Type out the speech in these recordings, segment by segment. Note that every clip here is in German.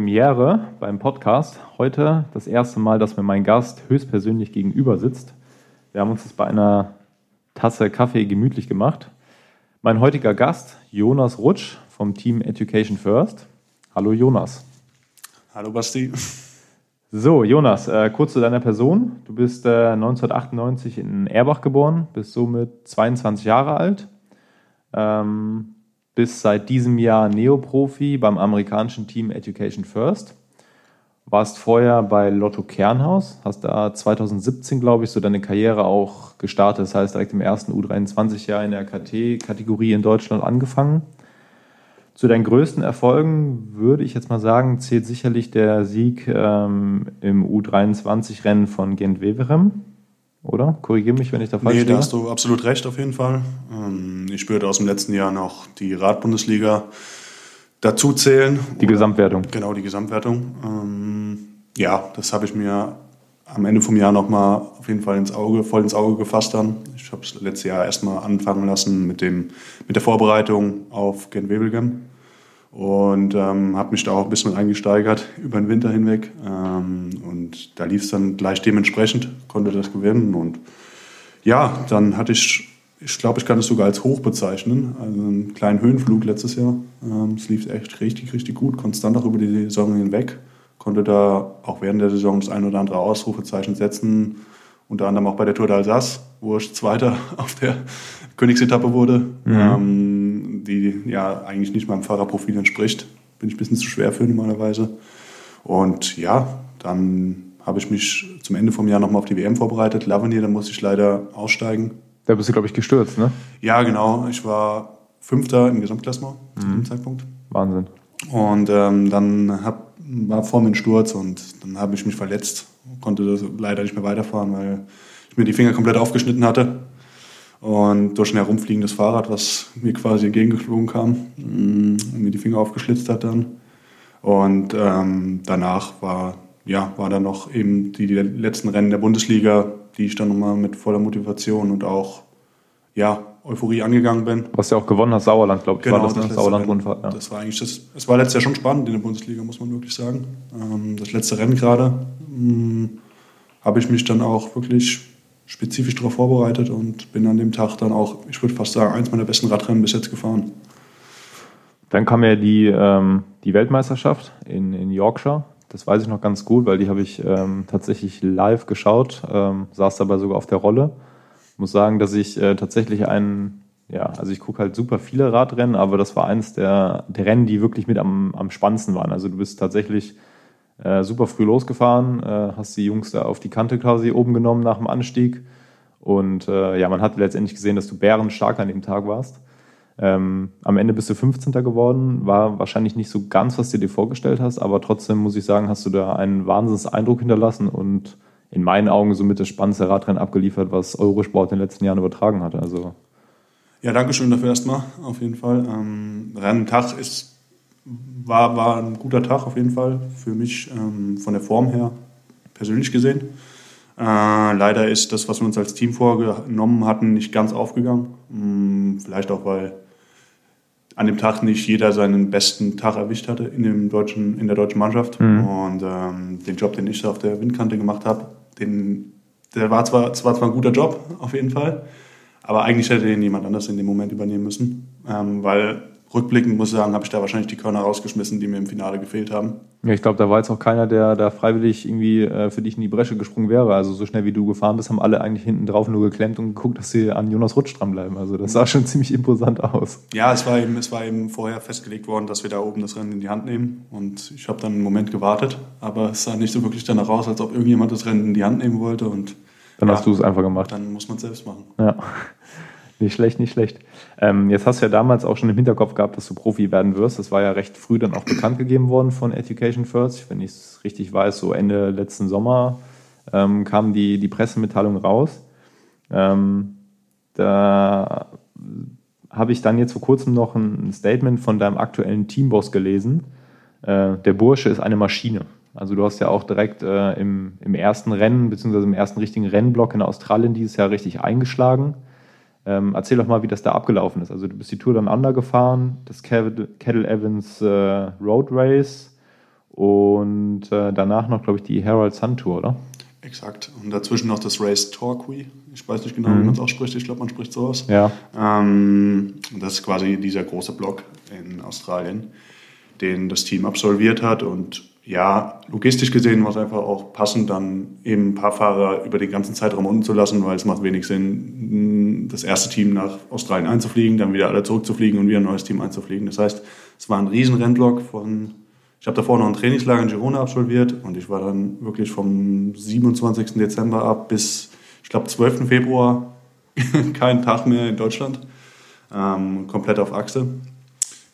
Premiere beim Podcast. Heute das erste Mal, dass mir mein Gast höchstpersönlich gegenüber sitzt. Wir haben uns das bei einer Tasse Kaffee gemütlich gemacht. Mein heutiger Gast, Jonas Rutsch vom Team Education First. Hallo Jonas. Hallo Basti. So, Jonas, äh, kurz zu deiner Person. Du bist äh, 1998 in Erbach geboren, bist somit 22 Jahre alt, ähm, bist seit diesem Jahr Neoprofi beim amerikanischen Team Education First, warst vorher bei Lotto Kernhaus, hast da 2017, glaube ich, so deine Karriere auch gestartet, das heißt direkt im ersten U23-Jahr in der KT-Kategorie in Deutschland angefangen. Zu deinen größten Erfolgen würde ich jetzt mal sagen, zählt sicherlich der Sieg ähm, im U23-Rennen von Gent-Weverem, oder? Korrigiere mich, wenn ich da falsch bin. Nee, da hast du absolut recht, auf jeden Fall. Ähm, ich würde aus dem letzten Jahr noch die Radbundesliga dazu zählen. Die Gesamtwertung. Genau, die Gesamtwertung. Ähm, ja, das habe ich mir am Ende vom Jahr nochmal auf jeden Fall ins Auge, voll ins Auge gefasst dann. Ich habe es letztes Jahr erstmal anfangen lassen mit, dem, mit der Vorbereitung auf Gent Wevelgem und ähm, habe mich da auch ein bisschen eingesteigert über den Winter hinweg. Ähm, und da lief es dann gleich dementsprechend, konnte das gewinnen. Und ja, dann hatte ich, ich glaube, ich kann es sogar als hoch bezeichnen, also einen kleinen Höhenflug letztes Jahr. Ähm, es lief echt richtig, richtig gut, konstant auch über die Saison hinweg. Konnte da auch während der Saison das ein oder andere Ausrufezeichen setzen, unter anderem auch bei der Tour d'Alsace, wo ich Zweiter auf der Königsetappe wurde. Mhm. Die ja eigentlich nicht meinem Fahrerprofil entspricht. Bin ich ein bisschen zu schwer für normalerweise. Und ja, dann habe ich mich zum Ende vom Jahr nochmal auf die WM vorbereitet. Lavenier, da musste ich leider aussteigen. Da bist du, glaube ich, gestürzt, ne? Ja, genau. Ich war Fünfter im Gesamtklassement mhm. zu dem Zeitpunkt. Wahnsinn. Und ähm, dann hab, war vor mir ein Sturz und dann habe ich mich verletzt. Konnte leider nicht mehr weiterfahren, weil ich mir die Finger komplett aufgeschnitten hatte und durch ein herumfliegendes Fahrrad, was mir quasi entgegengeflogen kam mm, und mir die Finger aufgeschlitzt hat dann. Und ähm, danach war, ja, war dann noch eben die, die letzten Rennen der Bundesliga, die ich dann nochmal mit voller Motivation und auch ja, Euphorie angegangen bin. Was ja auch gewonnen hast, Sauerland, glaube ich, genau, war das, ne? Sauerland-Rundfahrt. Ja. Das war eigentlich das, es war letztes Jahr schon spannend in der Bundesliga, muss man wirklich sagen. Ähm, das letzte Rennen gerade mm, habe ich mich dann auch wirklich spezifisch darauf vorbereitet und bin an dem Tag dann auch, ich würde fast sagen, eins meiner besten Radrennen bis jetzt gefahren. Dann kam ja die, ähm, die Weltmeisterschaft in, in Yorkshire. Das weiß ich noch ganz gut, weil die habe ich ähm, tatsächlich live geschaut, ähm, saß dabei sogar auf der Rolle. Muss sagen, dass ich äh, tatsächlich einen, ja, also ich gucke halt super viele Radrennen, aber das war eines der, der Rennen, die wirklich mit am, am spannendsten waren. Also du bist tatsächlich äh, super früh losgefahren, äh, hast die Jungs da auf die Kante quasi oben genommen nach dem Anstieg. Und äh, ja, man hat letztendlich gesehen, dass du bärenstark an dem Tag warst. Ähm, am Ende bist du 15. geworden, war wahrscheinlich nicht so ganz, was du dir vorgestellt hast, aber trotzdem muss ich sagen, hast du da einen Wahnsinnseindruck hinterlassen und in meinen Augen somit das spannendste Radrennen abgeliefert, was Eurosport in den letzten Jahren übertragen hatte. Also ja, danke schön dafür erstmal, auf jeden Fall. Ähm, Renntag ist war, war ein guter Tag auf jeden Fall für mich ähm, von der Form her, persönlich gesehen. Äh, leider ist das, was wir uns als Team vorgenommen hatten, nicht ganz aufgegangen. Hm, vielleicht auch, weil an dem Tag nicht jeder seinen besten Tag erwischt hatte in, dem deutschen, in der deutschen Mannschaft. Mhm. Und ähm, den Job, den ich auf der Windkante gemacht habe, den, der war zwar, zwar, zwar ein guter Job, auf jeden Fall, aber eigentlich hätte den jemand anders in dem Moment übernehmen müssen, ähm, weil rückblickend muss ich sagen, habe ich da wahrscheinlich die Körner rausgeschmissen, die mir im Finale gefehlt haben. Ja, ich glaube, da war jetzt auch keiner, der da freiwillig irgendwie äh, für dich in die Bresche gesprungen wäre. Also so schnell wie du gefahren bist, haben alle eigentlich hinten drauf nur geklemmt und geguckt, dass sie an Jonas Rutsch dranbleiben. Also das sah schon ziemlich imposant aus. Ja, es war eben, es war eben vorher festgelegt worden, dass wir da oben das Rennen in die Hand nehmen. Und ich habe dann einen Moment gewartet, aber es sah nicht so wirklich danach aus, als ob irgendjemand das Rennen in die Hand nehmen wollte. Und dann ja, hast du es einfach gemacht. Dann muss man es selbst machen. Ja. Nicht schlecht, nicht schlecht. Ähm, jetzt hast du ja damals auch schon im Hinterkopf gehabt, dass du Profi werden wirst. Das war ja recht früh dann auch bekannt gegeben worden von Education First. Wenn ich es richtig weiß, so Ende letzten Sommer ähm, kam die, die Pressemitteilung raus. Ähm, da habe ich dann jetzt vor kurzem noch ein Statement von deinem aktuellen Teamboss gelesen. Äh, der Bursche ist eine Maschine. Also du hast ja auch direkt äh, im, im ersten Rennen, beziehungsweise im ersten richtigen Rennblock in Australien dieses Jahr richtig eingeschlagen. Ähm, erzähl doch mal, wie das da abgelaufen ist. Also du bist die Tour dann Under gefahren, das Kettle Evans äh, Road Race und äh, danach noch, glaube ich, die Herald Sun Tour, oder? Exakt. Und dazwischen noch das Race Torquay. Ich weiß nicht genau, mhm. wie man es ausspricht. Ich glaube, man spricht sowas. Ja. Ähm, das ist quasi dieser große Block in Australien, den das Team absolviert hat. Und ja, logistisch gesehen war es einfach auch passend, dann eben ein paar Fahrer über den ganzen Zeitraum unten zu lassen, weil es macht wenig Sinn, das erste Team nach Australien einzufliegen, dann wieder alle zurückzufliegen und wieder ein neues Team einzufliegen. Das heißt, es war ein riesen Rennblock von, ich habe davor noch ein Trainingslager in Girona absolviert und ich war dann wirklich vom 27. Dezember ab bis, ich glaube, 12. Februar keinen Tag mehr in Deutschland, ähm, komplett auf Achse.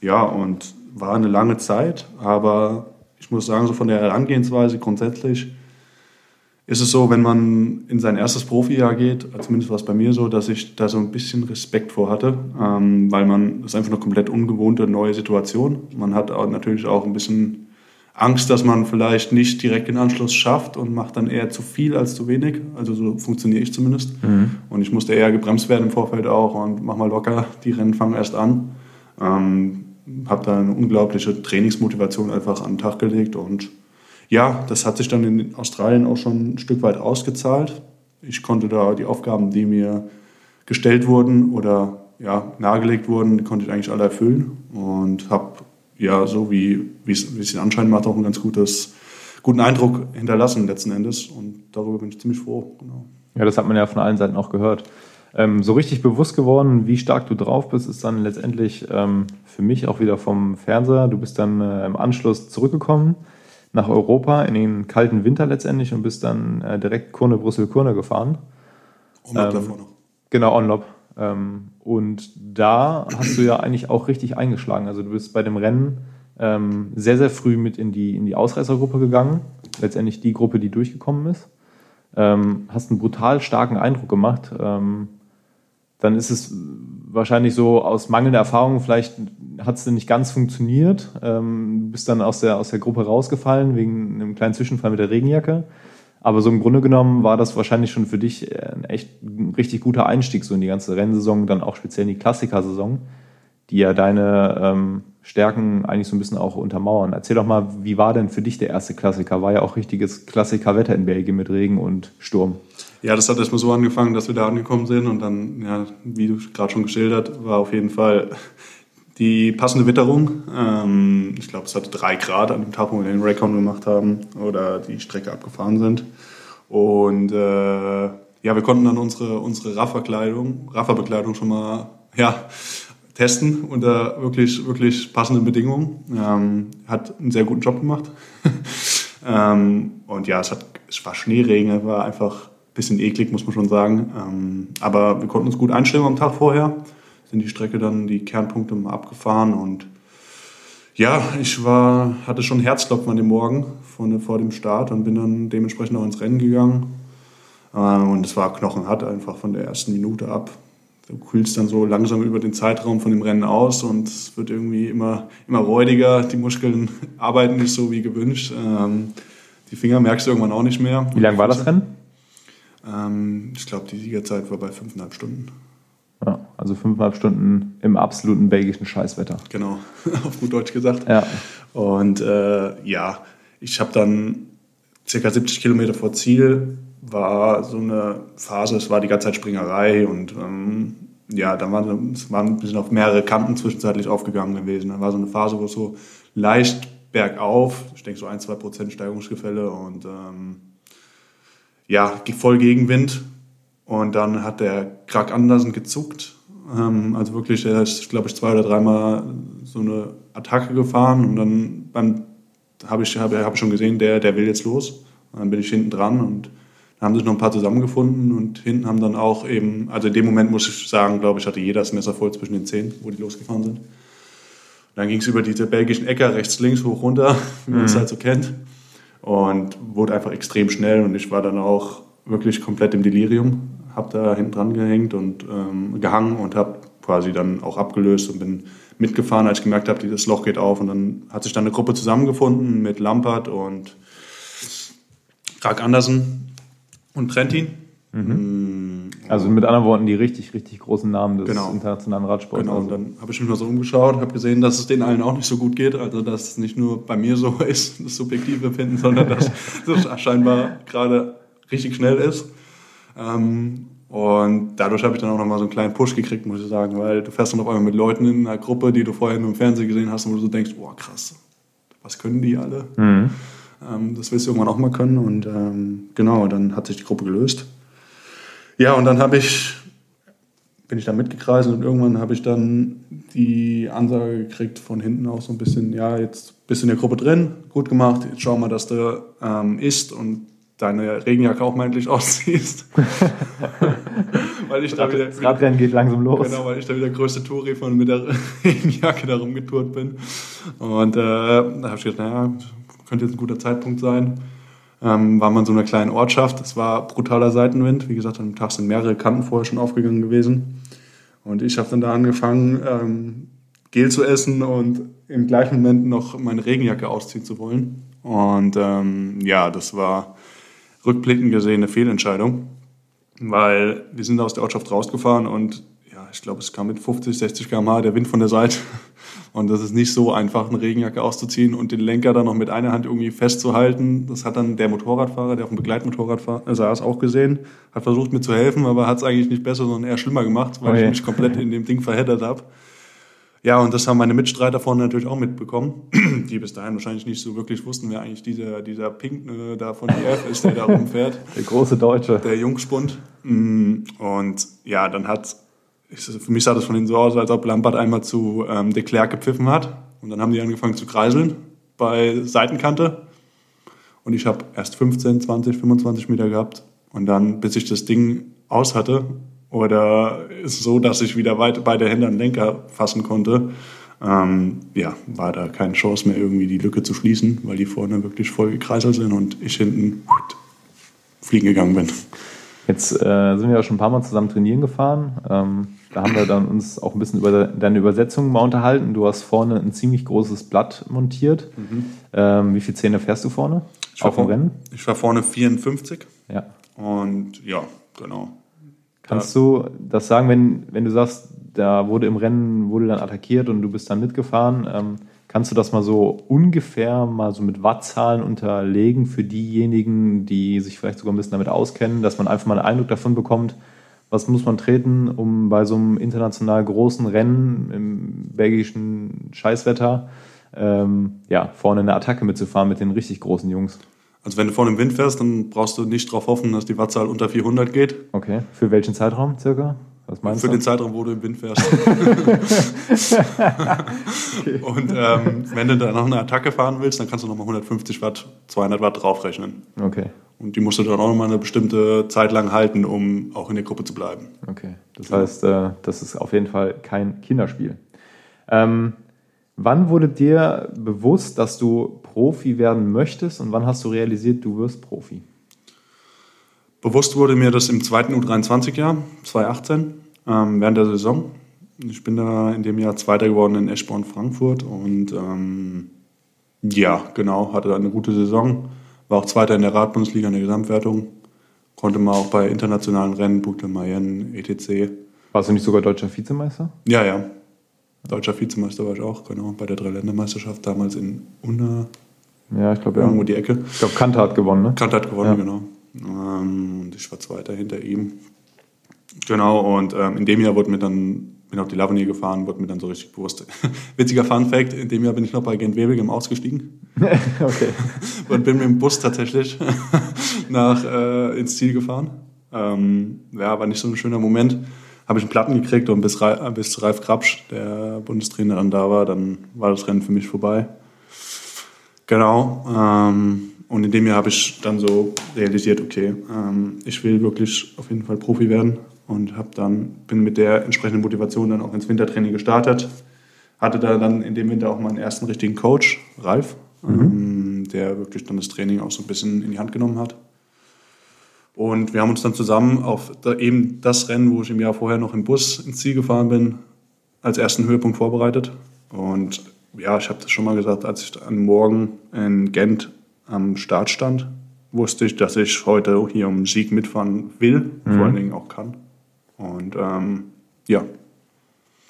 Ja, und war eine lange Zeit, aber ich muss sagen, so von der Herangehensweise grundsätzlich ist es so, wenn man in sein erstes Profijahr geht, zumindest war es bei mir so, dass ich da so ein bisschen Respekt vor hatte, ähm, weil man, das ist einfach eine komplett ungewohnte neue Situation. Man hat auch natürlich auch ein bisschen Angst, dass man vielleicht nicht direkt den Anschluss schafft und macht dann eher zu viel als zu wenig. Also so funktioniere ich zumindest. Mhm. Und ich musste eher gebremst werden im Vorfeld auch und mach mal locker, die Rennen fangen erst an. Ähm, habe da eine unglaubliche Trainingsmotivation einfach an den Tag gelegt und ja, das hat sich dann in Australien auch schon ein Stück weit ausgezahlt. Ich konnte da die Aufgaben, die mir gestellt wurden oder ja, nahegelegt wurden, konnte ich eigentlich alle erfüllen und habe ja, so wie, wie es den Anschein macht, auch einen ganz gutes, guten Eindruck hinterlassen letzten Endes und darüber bin ich ziemlich froh. Genau. Ja, das hat man ja von allen Seiten auch gehört. Ähm, so richtig bewusst geworden, wie stark du drauf bist, ist dann letztendlich ähm, für mich auch wieder vom Fernseher. Du bist dann äh, im Anschluss zurückgekommen nach Europa in den kalten Winter letztendlich und bist dann äh, direkt Kurne, Brüssel, Kurne gefahren. Onlop ähm, davor noch. Genau, Onlop. Ähm, und da hast du ja eigentlich auch richtig eingeschlagen. Also du bist bei dem Rennen ähm, sehr, sehr früh mit in die, in die Ausreißergruppe gegangen. Letztendlich die Gruppe, die durchgekommen ist. Ähm, hast einen brutal starken Eindruck gemacht. Ähm, dann ist es wahrscheinlich so aus mangelnder Erfahrung, vielleicht hat es nicht ganz funktioniert. Ähm, bist dann aus der, aus der Gruppe rausgefallen wegen einem kleinen Zwischenfall mit der Regenjacke. Aber so im Grunde genommen war das wahrscheinlich schon für dich ein echt ein richtig guter Einstieg so in die ganze Rennsaison, dann auch speziell in die Klassikersaison, die ja deine ähm, Stärken eigentlich so ein bisschen auch untermauern. Erzähl doch mal, wie war denn für dich der erste Klassiker? War ja auch richtiges Klassikerwetter in Belgien mit Regen und Sturm. Ja, das hat erstmal so angefangen, dass wir da angekommen sind und dann, ja, wie du gerade schon geschildert, war auf jeden Fall die passende Witterung. Ähm, ich glaube, es hatte drei Grad an dem Tag, wo wir den Raycon gemacht haben oder die Strecke abgefahren sind. Und äh, ja, wir konnten dann unsere, unsere Rafferkleidung, Rafferbekleidung schon mal ja, testen unter wirklich, wirklich passenden Bedingungen. Ähm, hat einen sehr guten Job gemacht. ähm, und ja, es, hat, es war Schneeregen, war einfach bisschen eklig, muss man schon sagen. Ähm, aber wir konnten uns gut einstellen am Tag vorher, sind die Strecke dann, die Kernpunkte mal abgefahren und ja, ich war, hatte schon Herzklopfen an dem Morgen von, vor dem Start und bin dann dementsprechend auch ins Rennen gegangen. Äh, und es war knochenhart einfach von der ersten Minute ab. Du kühlst dann so langsam über den Zeitraum von dem Rennen aus und es wird irgendwie immer, immer räudiger. Die Muskeln arbeiten nicht so wie gewünscht. Ähm, die Finger merkst du irgendwann auch nicht mehr. Wie lang war das Rennen? Ähm, ich glaube, die Siegerzeit war bei fünfeinhalb Stunden. Ja, also fünfeinhalb Stunden im absoluten belgischen Scheißwetter. Genau, auf gut Deutsch gesagt. Ja. Und äh, ja, ich habe dann circa 70 Kilometer vor Ziel war so eine Phase, es war die ganze Zeit Springerei und ähm, ja, dann waren es waren ein bisschen auf mehrere Kanten zwischenzeitlich aufgegangen gewesen. Dann war so eine Phase, wo es so leicht bergauf, ich denke so ein, zwei Prozent Steigungsgefälle und ähm, ja, voll Gegenwind. Und dann hat der Krag Andersen gezuckt. Ähm, also wirklich, er ist, glaube ich, zwei oder dreimal so eine Attacke gefahren. Und dann beim habe ich, hab, hab schon gesehen, der, der will jetzt los. Und dann bin ich hinten dran und haben sich noch ein paar zusammengefunden und hinten haben dann auch eben, also in dem Moment muss ich sagen, glaube ich, hatte jeder das Messer voll zwischen den Zehen, wo die losgefahren sind. Und dann ging es über diese belgischen Äcker rechts, links, hoch, runter, wie man es mhm. halt so kennt und wurde einfach extrem schnell und ich war dann auch wirklich komplett im Delirium, habe da hinten dran gehängt und ähm, gehangen und habe quasi dann auch abgelöst und bin mitgefahren, als ich gemerkt habe, dieses Loch geht auf und dann hat sich dann eine Gruppe zusammengefunden mit Lampert und Rag Andersen und Trentin. Mhm. Also mit anderen Worten, die richtig, richtig großen Namen des Genau. internationalen Radsports. Genau, Also, und dann habe ich mich mal so umgeschaut, habe gesehen, dass es denen allen auch nicht so gut geht. Also, dass es nicht nur bei mir so ist, das subjektive Finden, sondern dass das scheinbar gerade richtig schnell ist. Ähm, und dadurch habe ich dann auch nochmal so einen kleinen Push gekriegt, muss ich sagen, weil du fährst dann auf einmal mit Leuten in einer Gruppe, die du vorher nur im Fernsehen gesehen hast, und wo du so denkst, boah, krass, was können die alle? Mhm. Ähm, das willst du irgendwann auch mal können. Und ähm, genau, dann hat sich die Gruppe gelöst. Ja, und dann habe ich, bin ich da mitgekreist und irgendwann habe ich dann die Ansage gekriegt von hinten auch so ein bisschen, ja, jetzt bist du in der Gruppe drin, gut gemacht, jetzt schau mal, dass du ähm, isst und deine Regenjacke auch mal endlich ausziehst. weil ich da wieder, das Radrennen geht langsam los. Genau, weil ich da wieder der größte Touri von mit der Regenjacke da rumgetourt bin. Und äh, da habe ich gedacht, naja, könnte jetzt ein guter Zeitpunkt sein. Ähm, war man in so einer kleinen Ortschaft. Es war brutaler Seitenwind. Wie gesagt, am Tag sind mehrere Kanten vorher schon aufgegangen gewesen. Und ich habe dann da angefangen, ähm, Gel zu essen und im gleichen Moment noch meine Regenjacke ausziehen zu wollen. Und ähm, ja, das war rückblickend gesehen eine Fehlentscheidung, weil wir sind aus der Ortschaft rausgefahren und ja, ich glaube, es kam mit 50, 60 km/h der Wind von der Seite. Und das ist nicht so einfach, eine Regenjacke auszuziehen und den Lenker dann noch mit einer Hand irgendwie festzuhalten. Das hat dann der Motorradfahrer, der auf dem Begleitmotorrad äh, saß, auch gesehen. Hat versucht mir zu helfen, aber hat es eigentlich nicht besser, sondern eher schlimmer gemacht, weil Oh je. ich mich komplett in dem Ding verheddert habe. Ja, und das haben meine Mitstreiter vorne natürlich auch mitbekommen, die bis dahin wahrscheinlich nicht so wirklich wussten, wer eigentlich dieser, dieser Pink äh, da von IF ist, der da rumfährt Der große Deutsche. der Jungspund. Mm, Und ja, dann hat, ich- für mich sah das von hinten so aus, als ob Lampard einmal zu ähm, de Klerk gepfiffen hat. Und dann haben die angefangen zu kreiseln bei Seitenkante. Und ich habe erst 15, 20, 25 Meter gehabt. Und dann, bis ich das Ding aus hatte, oder ist so, dass ich wieder weit beide Hände an Lenker fassen konnte, ähm, ja, war da keine Chance mehr, irgendwie die Lücke zu schließen, weil die vorne wirklich voll gekreiselt sind und ich hinten fliegen gegangen bin. Jetzt äh, sind wir ja schon ein paar Mal zusammen trainieren gefahren. Ähm, da haben wir dann uns auch ein bisschen über deine Übersetzung mal unterhalten. Du hast vorne ein ziemlich großes Blatt montiert. Ähm, wie viele Zähne fährst du vorne? Ich war, Auf dem Rennen? ich war vorne 54 Ja. und ja, genau. Kannst du das sagen, wenn, wenn du sagst, da wurde im Rennen, wurde dann attackiert und du bist dann mitgefahren, ähm, kannst du das mal so ungefähr mal so mit Wattzahlen unterlegen für diejenigen, die sich vielleicht sogar ein bisschen damit auskennen, dass man einfach mal einen Eindruck davon bekommt, was muss man treten, um bei so einem international großen Rennen im belgischen Scheißwetter ähm, ja, vorne eine Attacke mitzufahren mit den richtig großen Jungs. Also wenn du vorne im Wind fährst, dann brauchst du nicht darauf hoffen, dass die Wattzahl unter 400 geht. Okay. Für welchen Zeitraum circa? Was meinst Für du? den Zeitraum, wo du im Wind fährst. Und ähm, wenn du dann noch eine Attacke fahren willst, dann kannst du nochmal 150 Watt, 200 Watt draufrechnen. Okay. Und die musst du dann auch nochmal eine bestimmte Zeit lang halten, um auch in der Gruppe zu bleiben. Okay, das heißt, äh, das ist auf jeden Fall kein Kinderspiel. Ähm, wann wurde dir bewusst, dass du Profi werden möchtest und wann hast du realisiert, du wirst Profi? Bewusst wurde mir das im zweiten U23-Jahr, 2018, ähm, während der Saison. Ich bin da in dem Jahr Zweiter geworden in Eschborn Frankfurt und ähm, ja, genau, hatte eine gute Saison. War auch Zweiter in der Radbundesliga in der Gesamtwertung. Konnte mal auch bei internationalen Rennen, Boucle Mayenne, etc. Warst du nicht sogar deutscher Vizemeister? Ja, ja. Deutscher Vizemeister war ich auch, genau, bei der Dreiländermeisterschaft damals in Unna, Ja, ich glaube, ja. irgendwo die Ecke. Ich glaube, Kante hat gewonnen, ne? Kant hat gewonnen, Ja. genau. Ähm, und ich war Zweiter hinter ihm. Genau, und ähm, in dem Jahr wurde mir dann, bin auf die Lavanier gefahren, wurde mir dann so richtig bewusst. Witziger Fun Fact, in dem Jahr bin ich noch bei Gent Wevelgem ausgestiegen okay. und bin mit dem Bus tatsächlich nach, äh, ins Ziel gefahren. Ähm, ja, war nicht so ein schöner Moment. Habe ich einen Platten gekriegt und bis, Ra- bis Ralf Krapsch, der Bundestrainer, dann da war, dann war das Rennen für mich vorbei. Genau. Ähm, und in dem Jahr habe ich dann so realisiert, okay, ähm, ich will wirklich auf jeden Fall Profi werden und habe dann bin mit der entsprechenden Motivation dann auch ins Wintertraining gestartet. Hatte da dann in dem Winter auch meinen ersten richtigen Coach, Ralf, ähm, der wirklich dann das Training auch so ein bisschen in die Hand genommen hat. Und wir haben uns dann zusammen auf eben das Rennen, wo ich im Jahr vorher noch im Bus ins Ziel gefahren bin, als ersten Höhepunkt vorbereitet. Und ja, ich habe das schon mal gesagt, als ich am Morgen in Gent am Start stand, wusste ich, dass ich heute hier um den Sieg mitfahren will, vor allen Dingen auch kann. Und ähm, ja.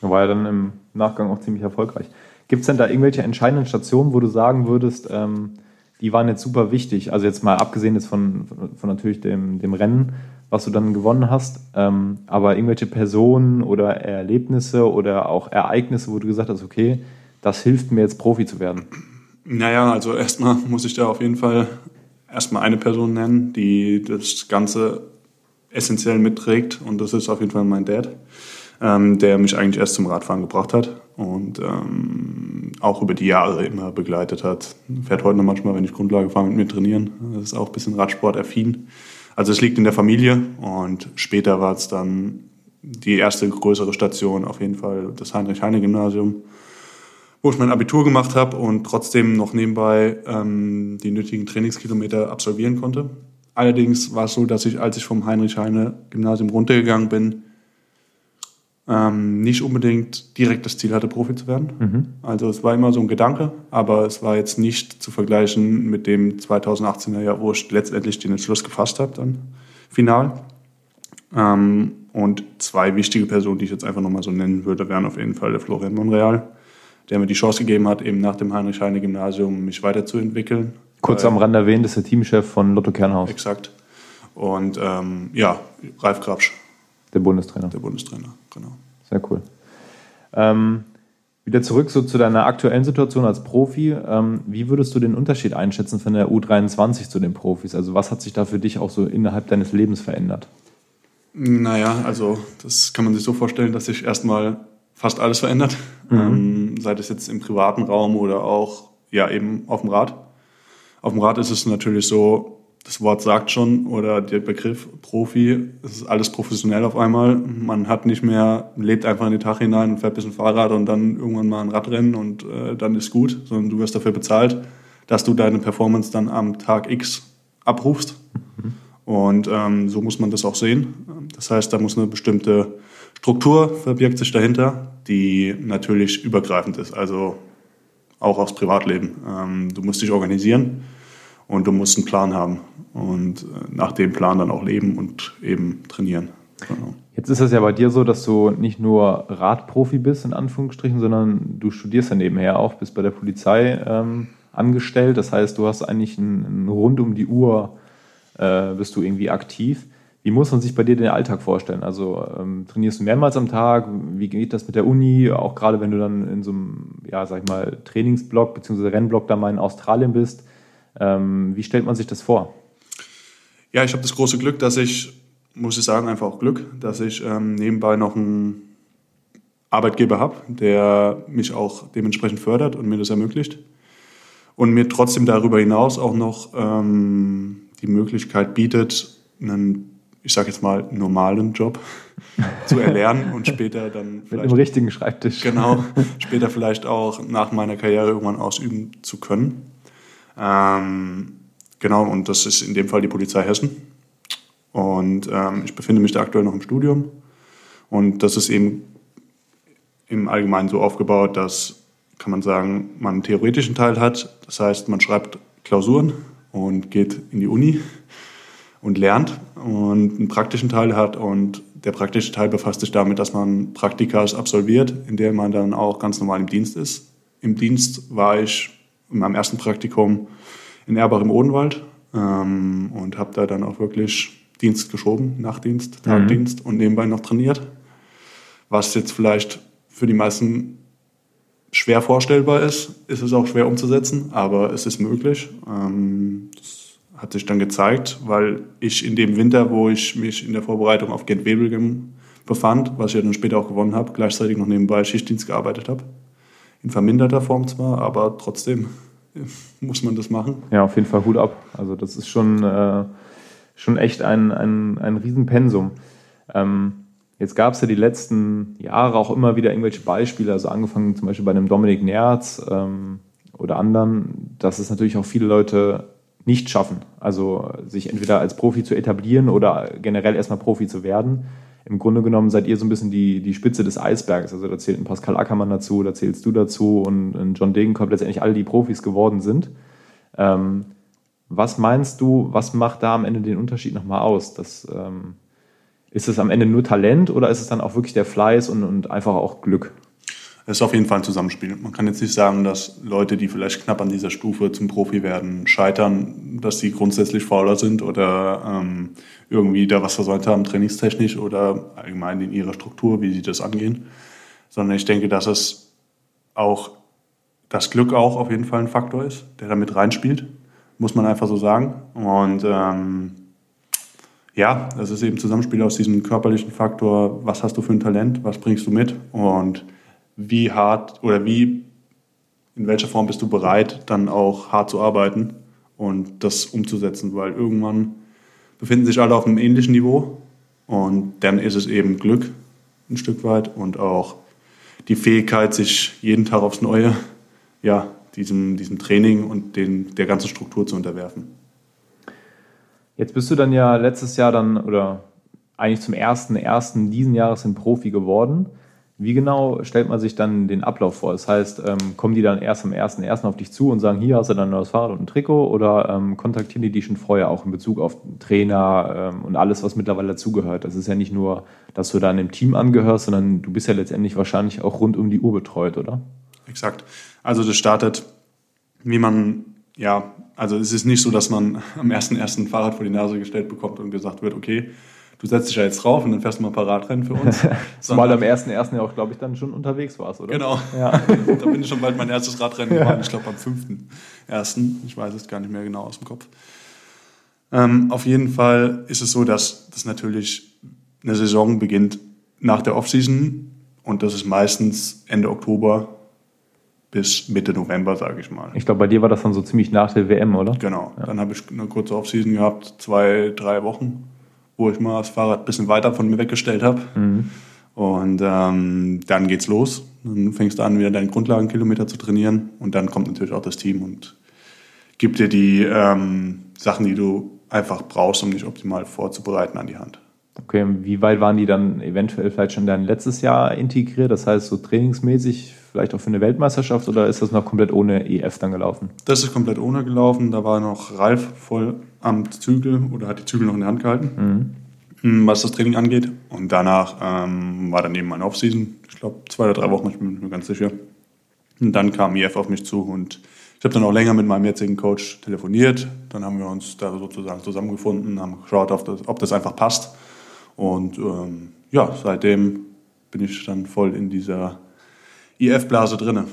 War ja dann im Nachgang auch ziemlich erfolgreich. Gibt es denn da irgendwelche entscheidenden Stationen, wo du sagen würdest, ähm, die waren jetzt super wichtig? Also jetzt mal abgesehen jetzt von, von, von natürlich dem, dem Rennen, was du dann gewonnen hast, ähm, aber irgendwelche Personen oder Erlebnisse oder auch Ereignisse, wo du gesagt hast, okay, das hilft mir jetzt Profi zu werden? Naja, also erstmal muss ich da auf jeden Fall erstmal eine Person nennen, die das Ganze essentiell mitträgt und das ist auf jeden Fall mein Dad, ähm, der mich eigentlich erst zum Radfahren gebracht hat und ähm, auch über die Jahre immer begleitet hat. Fährt heute noch manchmal, wenn ich Grundlage fahre, mit mir trainieren. Das ist auch ein bisschen Radsport-affin. Also es liegt in der Familie und später war es dann die erste größere Station, auf jeden Fall das Heinrich-Heine-Gymnasium, wo ich mein Abitur gemacht habe und trotzdem noch nebenbei ähm, die nötigen Trainingskilometer absolvieren konnte. Allerdings war es so, dass ich, als ich vom Heinrich-Heine-Gymnasium runtergegangen bin, ähm, nicht unbedingt direkt das Ziel hatte, Profi zu werden. Mhm. Also es war immer so ein Gedanke, aber es war jetzt nicht zu vergleichen mit dem 2018er Jahr, wo ich letztendlich den Entschluss gefasst habe, dann final. Ähm, und zwei wichtige Personen, die ich jetzt einfach nochmal so nennen würde, wären auf jeden Fall der Florian Monreal, der mir die Chance gegeben hat, eben nach dem Heinrich-Heine-Gymnasium mich weiterzuentwickeln. Kurz am Rand erwähnt, ist der Teamchef von Lotto Kernhaus. Exakt. Und ähm, ja, Ralf Grabsch. Der Bundestrainer. Der Bundestrainer, genau. Sehr cool. Ähm, wieder zurück so zu deiner aktuellen Situation als Profi. Ähm, wie würdest du den Unterschied einschätzen von der U23 zu den Profis? Also was hat sich da für dich auch so innerhalb deines Lebens verändert? Naja, also das kann man sich so vorstellen, dass sich erstmal fast alles verändert. Mhm. Ähm, sei das jetzt im privaten Raum oder auch ja eben auf dem Rad. Auf dem Rad ist es natürlich so, das Wort sagt schon oder der Begriff Profi, es ist alles professionell auf einmal. Man hat nicht mehr, lebt einfach in den Tag hinein und fährt ein bisschen Fahrrad und dann irgendwann mal ein Radrennen und äh, dann ist gut, sondern du wirst dafür bezahlt, dass du deine Performance dann am Tag X abrufst. Mhm. Und ähm, so muss man das auch sehen. Das heißt, da muss eine bestimmte Struktur verbirgt sich dahinter, die natürlich übergreifend ist, also auch aufs Privatleben. Ähm, du musst dich organisieren und du musst einen Plan haben und äh, nach dem Plan dann auch leben und eben trainieren. Genau. Jetzt ist es ja bei dir so, dass du nicht nur Radprofi bist, in Anführungsstrichen, sondern du studierst ja nebenher auch, bist bei der Polizei ähm, angestellt. Das heißt, du hast eigentlich ein, ein rund um die Uhr äh, bist du irgendwie aktiv. Wie muss man sich bei dir den Alltag vorstellen? Also ähm, trainierst du mehrmals am Tag? Wie geht das mit der Uni? Auch gerade wenn du dann in so einem, ja, sag ich mal, Trainingsblock bzw. Rennblock da mal in Australien bist. Ähm, wie stellt man sich das vor? Ja, ich habe das große Glück, dass ich, muss ich sagen, einfach auch Glück, dass ich ähm, nebenbei noch einen Arbeitgeber habe, der mich auch dementsprechend fördert und mir das ermöglicht. Und mir trotzdem darüber hinaus auch noch ähm, die Möglichkeit bietet, einen, ich sage jetzt mal, normalen Job zu erlernen und später dann vielleicht. Mit dem richtigen Schreibtisch. Genau, später vielleicht auch nach meiner Karriere irgendwann ausüben zu können. Ähm, genau, und das ist in dem Fall die Polizei Hessen. Und ähm, ich befinde mich da aktuell noch im Studium. Und das ist eben im Allgemeinen so aufgebaut, dass, kann man sagen, man einen theoretischen Teil hat. Das heißt, man schreibt Klausuren und geht in die Uni und lernt und einen praktischen Teil hat. Und der praktische Teil befasst sich damit, dass man Praktikas absolviert, in der man dann auch ganz normal im Dienst ist. Im Dienst war ich in meinem ersten Praktikum in Erbach im Odenwald ähm, und habe da dann auch wirklich Dienst geschoben, Nachtdienst, Tagdienst mhm. und nebenbei noch trainiert. Was jetzt vielleicht für die meisten schwer vorstellbar ist, ist es auch schwer umzusetzen, aber es ist möglich. Ähm, das hat sich dann gezeigt, weil ich in dem Winter, wo ich mich in der Vorbereitung auf Gent Wevelgem befand, was ich ja dann später auch gewonnen habe, gleichzeitig noch nebenbei Schichtdienst gearbeitet habe in verminderter Form zwar, aber trotzdem muss man das machen. Ja, auf jeden Fall Hut ab. Also das ist schon, äh, schon echt ein, ein, ein Riesenpensum. Ähm, jetzt gab es ja die letzten Jahre auch immer wieder irgendwelche Beispiele, also angefangen zum Beispiel bei einem Dominik Nerz ähm, oder anderen, dass es natürlich auch viele Leute nicht schaffen, also sich entweder als Profi zu etablieren oder generell erstmal Profi zu werden im Grunde genommen seid ihr so ein bisschen die, die Spitze des Eisbergs. Also da zählt ein Pascal Ackermann dazu, da zählst du dazu und, und John Degenkolb, letztendlich alle, die Profis geworden sind. Ähm, was meinst du, was macht da am Ende den Unterschied nochmal aus? Das ähm, Ist es am Ende nur Talent oder ist es dann auch wirklich der Fleiß und, und einfach auch Glück? Es ist auf jeden Fall ein Zusammenspiel. Man kann jetzt nicht sagen, dass Leute, die vielleicht knapp an dieser Stufe zum Profi werden, scheitern, dass sie grundsätzlich fauler sind oder ähm, irgendwie da was versäumt haben, trainingstechnisch oder allgemein in ihrer Struktur, wie sie das angehen. Sondern ich denke, dass es auch das Glück auch auf jeden Fall ein Faktor ist, der da mit reinspielt, muss man einfach so sagen. Und ähm, ja, das ist eben Zusammenspiel aus diesem körperlichen Faktor, was hast du für ein Talent, was bringst du mit und wie hart oder wie, in welcher Form bist du bereit, dann auch hart zu arbeiten und das umzusetzen, weil irgendwann befinden sich alle auf einem ähnlichen Niveau und dann ist es eben Glück ein Stück weit und auch die Fähigkeit, sich jeden Tag aufs Neue ja, diesem, diesem Training und den, der ganzen Struktur zu unterwerfen. Jetzt bist du dann ja letztes Jahr dann oder eigentlich zum ersten ersten diesen Jahres ein Profi geworden. Wie genau stellt man sich dann den Ablauf vor? Das heißt, ähm, kommen die dann erst am 1.1. auf dich zu und sagen, hier hast du dann ein neues Fahrrad und ein Trikot oder ähm, kontaktieren die dich schon vorher auch in Bezug auf Trainer ähm, und alles, was mittlerweile dazugehört? Das ist ja nicht nur, dass du dann im Team angehörst, sondern du bist ja letztendlich wahrscheinlich auch rund um die Uhr betreut, oder? Exakt. Also das startet, wie man, ja, also es ist nicht so, dass man am 1.1. ein Fahrrad vor die Nase gestellt bekommt und gesagt wird, okay, du setzt dich ja jetzt drauf und dann fährst du mal ein paar Radrennen für uns. Zumal am 1.1. ja auch, glaube ich, dann schon unterwegs warst, oder? Genau. Ja. da bin ich schon bald mein erstes Radrennen ja. gefahren. Ich glaube am 5.1. Ich weiß es gar nicht mehr genau aus dem Kopf. Ähm, auf jeden Fall ist es so, dass das natürlich eine Saison beginnt nach der Offseason und das ist meistens Ende Oktober bis Mitte November, sage ich mal. Ich glaube, bei dir war das dann so ziemlich nach der WM, oder? Genau. Ja. Dann habe ich eine kurze Offseason gehabt, zwei, drei Wochen wo ich mal das Fahrrad ein bisschen weiter von mir weggestellt habe. Mhm. Und ähm, dann geht's los. Dann fängst du an, wieder deinen Grundlagenkilometer zu trainieren. Und dann kommt natürlich auch das Team und gibt dir die ähm, Sachen, die du einfach brauchst, um dich optimal vorzubereiten, an die Hand. Okay, wie weit waren die dann eventuell vielleicht schon dann letztes Jahr integriert? Das heißt, so trainingsmäßig vielleicht auch für eine Weltmeisterschaft oder ist das noch komplett ohne EF dann gelaufen? Das ist komplett ohne gelaufen. Da war noch Ralf voll am Zügel oder hat die Zügel noch in der Hand gehalten, mhm. Hm, was das Training angeht. Und danach ähm, war dann eben meine Offseason. Ich glaube, zwei oder drei Wochen, ich bin mir ganz sicher. Und dann kam EF auf mich zu und ich habe dann auch länger mit meinem jetzigen Coach telefoniert. Dann haben wir uns da sozusagen zusammengefunden, haben geschaut, ob das, ob das einfach passt. Und ähm, ja, seitdem bin ich dann voll in dieser IF-Blase drinne.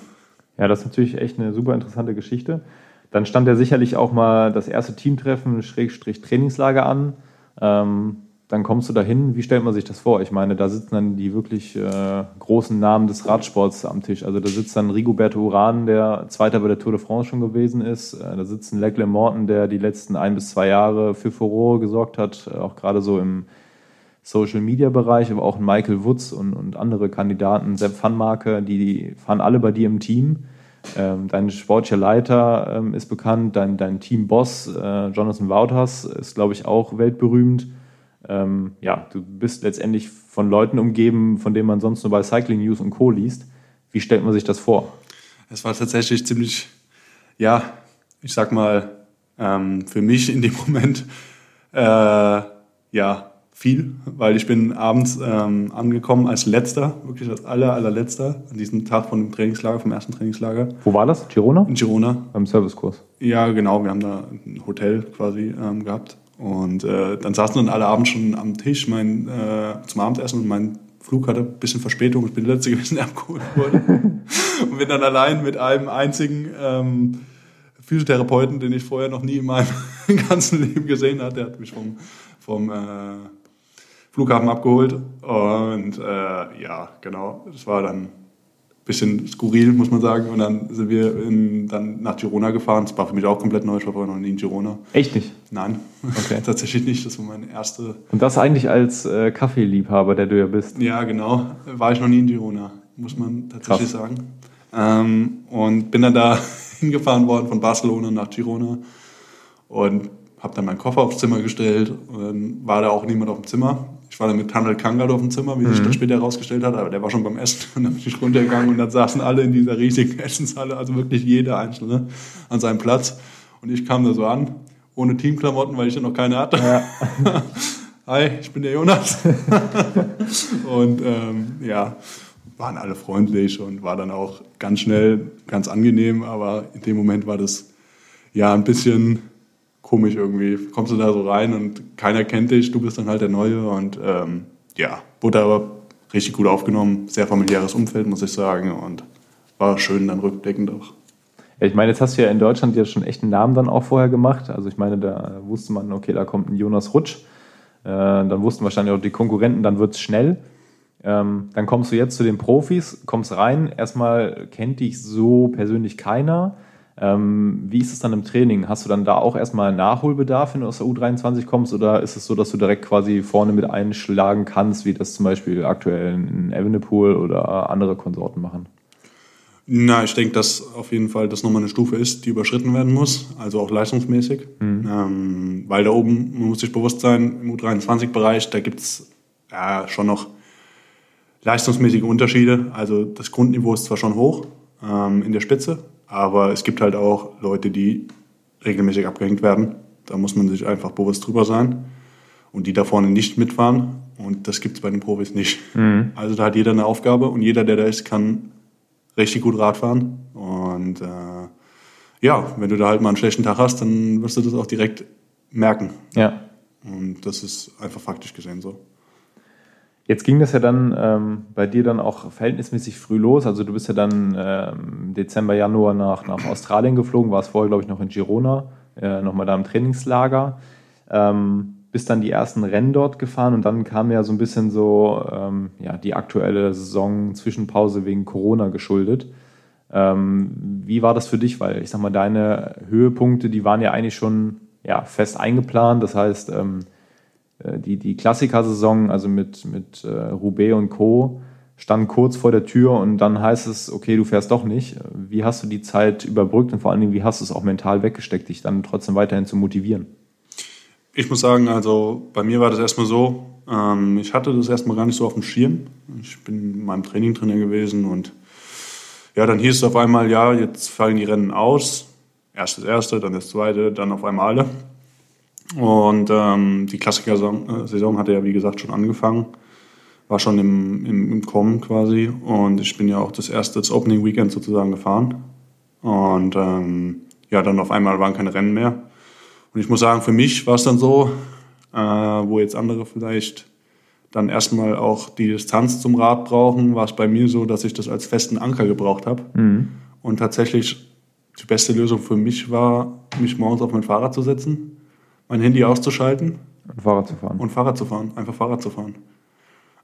Ja, das ist natürlich echt eine super interessante Geschichte. Dann stand ja sicherlich auch mal das erste Teamtreffen, Schrägstrich Trainingslager an. Ähm, dann kommst du dahin. Wie stellt man sich das vor? Ich meine, da sitzen dann die wirklich äh, großen Namen des Radsports am Tisch. Also da sitzt dann Rigoberto Uran, der Zweiter bei der Tour de France schon gewesen ist. Äh, da sitzt ein Leclerc Morton, der die letzten ein bis zwei Jahre für Furore gesorgt hat, äh, auch gerade so im Social Media Bereich, aber auch Michael Woods und, und andere Kandidaten, Sepp Fanmarke, die fahren alle bei dir im Team. Ähm, dein sportlicher Leiter ähm, ist bekannt, dein, dein Teamboss äh, Jonathan Wouters ist, glaube ich, auch weltberühmt. Ähm, ja, du bist letztendlich von Leuten umgeben, von denen man sonst nur bei Cycling News und Co. liest. Wie stellt man sich das vor? Es war tatsächlich ziemlich, ja, ich sag mal, ähm, für mich in dem Moment, äh, ja, viel, weil ich bin abends ähm, angekommen als letzter, wirklich als aller, allerletzter, an diesem Tag von dem Trainingslager, vom ersten Trainingslager. Wo war das? Girona? In Girona. Beim Servicekurs? Ja, genau. Wir haben da ein Hotel quasi ähm, gehabt. Und äh, dann saßen dann alle abends schon am Tisch mein, äh, zum Abendessen und mein Flug hatte ein bisschen Verspätung. Ich bin der Letzte gewesen, der abgeholt wurde. und bin dann allein mit einem einzigen ähm, Physiotherapeuten, den ich vorher noch nie in meinem ganzen Leben gesehen hatte. Der hat mich vom, vom äh, Flughafen abgeholt. Und äh, ja, genau, das war dann ein bisschen skurril, muss man sagen. Und dann sind wir in, dann nach Girona gefahren. Das war für mich auch komplett neu. Ich war vorher noch nie in Girona. Echt nicht? Nein, okay. tatsächlich nicht. Das war meine erste. Und das eigentlich als äh, Kaffeeliebhaber, der du ja bist. Ja, genau. War ich noch nie in Girona, muss man tatsächlich Krass. sagen. Ähm, und bin dann da hingefahren worden von Barcelona nach Girona. Und habe dann meinen Koffer aufs Zimmer gestellt und dann war da auch niemand auf dem Zimmer. Ich war dann mit Tanel Kangal auf dem Zimmer, wie sich mhm. dann später herausgestellt hat, aber der war schon beim Essen und dann bin ich runtergegangen und dann saßen alle in dieser riesigen Essenshalle, also wirklich jeder Einzelne an seinem Platz. Und ich kam da so an, ohne Teamklamotten, weil ich ja noch keine hatte. Ja. hi, ich bin der Jonas. und ähm, ja, waren alle freundlich und war dann auch ganz schnell ganz angenehm, aber in dem Moment war das ja ein bisschen komisch irgendwie. Kommst du da so rein und keiner kennt dich, du bist dann halt der Neue und ähm, ja, wurde aber richtig gut aufgenommen, sehr familiäres Umfeld, muss ich sagen und war schön dann rückblickend auch. Ja, ich meine, jetzt hast du ja in Deutschland ja schon echt einen Namen dann auch vorher gemacht. Also ich meine, da wusste man, okay, da kommt ein Jonas Rutsch. Äh, dann wussten wahrscheinlich auch die Konkurrenten, dann wird es schnell. Ähm, dann kommst du jetzt zu den Profis, kommst rein. Erstmal kennt dich so persönlich keiner. Ähm, wie ist es dann im Training? Hast du dann da auch erstmal Nachholbedarf, wenn du aus der U23 kommst? Oder ist es so, dass du direkt quasi vorne mit einschlagen kannst, wie das zum Beispiel aktuell in Evenepoel oder andere Konsorten machen? Na, ich denke, dass auf jeden Fall das nochmal eine Stufe ist, die überschritten werden muss, also auch leistungsmäßig. Mhm. Ähm, weil da oben, man muss sich bewusst sein, im U23-Bereich, da gibt es ja, schon noch leistungsmäßige Unterschiede. Also das Grundniveau ist zwar schon hoch ähm, in der Spitze, aber es gibt halt auch Leute, die regelmäßig abgehängt werden. Da muss man sich einfach bewusst drüber sein. Und die da vorne nicht mitfahren. Und das gibt es bei den Profis nicht. Mhm. Also da hat jeder eine Aufgabe und jeder, der da ist, kann richtig gut Rad fahren. Und äh, ja, wenn du da halt mal einen schlechten Tag hast, dann wirst du das auch direkt merken. Ja. Und das ist einfach faktisch gesehen so. Jetzt ging das ja dann ähm, bei dir dann auch verhältnismäßig früh los. Also du bist ja dann ähm, Dezember, Januar nach, nach Australien geflogen, warst vorher, glaube ich, noch in Girona, äh, nochmal da im Trainingslager. Ähm, bist dann die ersten Rennen dort gefahren und dann kam ja so ein bisschen so ähm, ja, die aktuelle Saison Zwischenpause wegen Corona geschuldet. Ähm, wie war das für dich? Weil ich sag mal, deine Höhepunkte, die waren ja eigentlich schon ja, fest eingeplant. Das heißt, ähm, äh, die, die Klassiker-Saison, also mit, mit äh, Roubaix und Co., stand kurz vor der Tür und dann heißt es, okay, du fährst doch nicht. Wie hast du die Zeit überbrückt und vor allen Dingen, wie hast du es auch mental weggesteckt, dich dann trotzdem weiterhin zu motivieren? Ich muss sagen, also bei mir war das erstmal so, ähm, ich hatte das erstmal gar nicht so auf dem Schirm. Ich bin in meinem Training drin gewesen und ja, dann hieß es auf einmal, ja, jetzt fallen die Rennen aus. Erst das erste, dann das zweite, dann auf einmal alle. Und ähm, die Klassiker-Saison hatte ja, wie gesagt, schon angefangen. War schon im, im, im Kommen quasi. Und ich bin ja auch das erste, das Opening Weekend sozusagen gefahren. Und ähm, ja, dann auf einmal waren keine Rennen mehr. Und ich muss sagen, für mich war es dann so, äh, wo jetzt andere vielleicht dann erstmal auch die Distanz zum Rad brauchen, war es bei mir so, dass ich das als festen Anker gebraucht habe. Mhm. Und tatsächlich die beste Lösung für mich war, mich morgens auf mein Fahrrad zu setzen mein Handy auszuschalten. Und Fahrrad zu fahren. Und Fahrrad zu fahren, einfach Fahrrad zu fahren.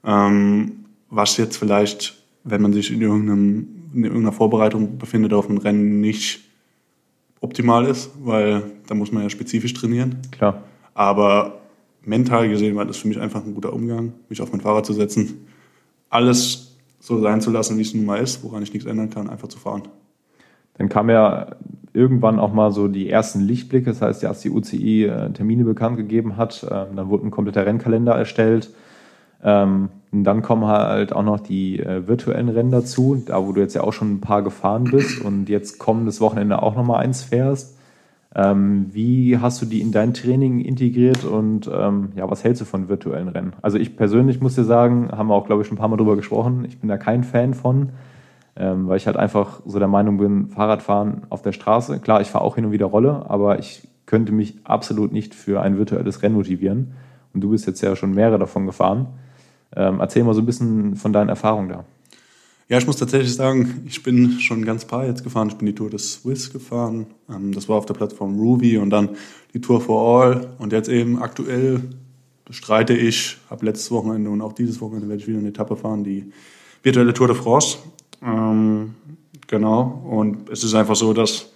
Ähm, was jetzt vielleicht, wenn man sich in, irgendeinem, in irgendeiner Vorbereitung befindet auf ein Rennen, nicht optimal ist, weil da muss man ja spezifisch trainieren. Klar. Aber mental gesehen war das für mich einfach ein guter Umgang, mich auf mein Fahrrad zu setzen, alles so sein zu lassen, wie es nun mal ist, woran ich nichts ändern kann, einfach zu fahren. Dann kam ja irgendwann auch mal so die ersten Lichtblicke, das heißt, als die UCI äh, Termine bekannt gegeben hat, ähm, dann wurde ein kompletter Rennkalender erstellt. Ähm, und dann kommen halt auch noch die äh, virtuellen Rennen dazu, da wo du jetzt ja auch schon ein paar gefahren bist und jetzt kommendes Wochenende auch nochmal eins fährst. Ähm, wie hast du die in dein Training integriert und ähm, ja, was hältst du von virtuellen Rennen? Also ich persönlich muss dir sagen, haben wir auch, glaube ich, schon ein paar Mal drüber gesprochen, ich bin da kein Fan von ähm, weil ich halt einfach so der Meinung bin, Fahrradfahren auf der Straße, klar, ich fahre auch hin und wieder Rolle, aber ich könnte mich absolut nicht für ein virtuelles Rennen motivieren. Und du bist jetzt ja schon mehrere davon gefahren. Ähm, erzähl mal so ein bisschen von deinen Erfahrungen da. Ja, ich muss tatsächlich sagen, ich bin schon ganz paar jetzt gefahren. Ich bin die Tour des Swiss gefahren. Ähm, das war auf der Plattform Ruby und dann die Tour for All. Und jetzt eben aktuell bestreite ich, ab letztes Wochenende und auch dieses Wochenende werde ich wieder eine Etappe fahren, die virtuelle Tour de France. Ähm, genau. Und es ist einfach so, dass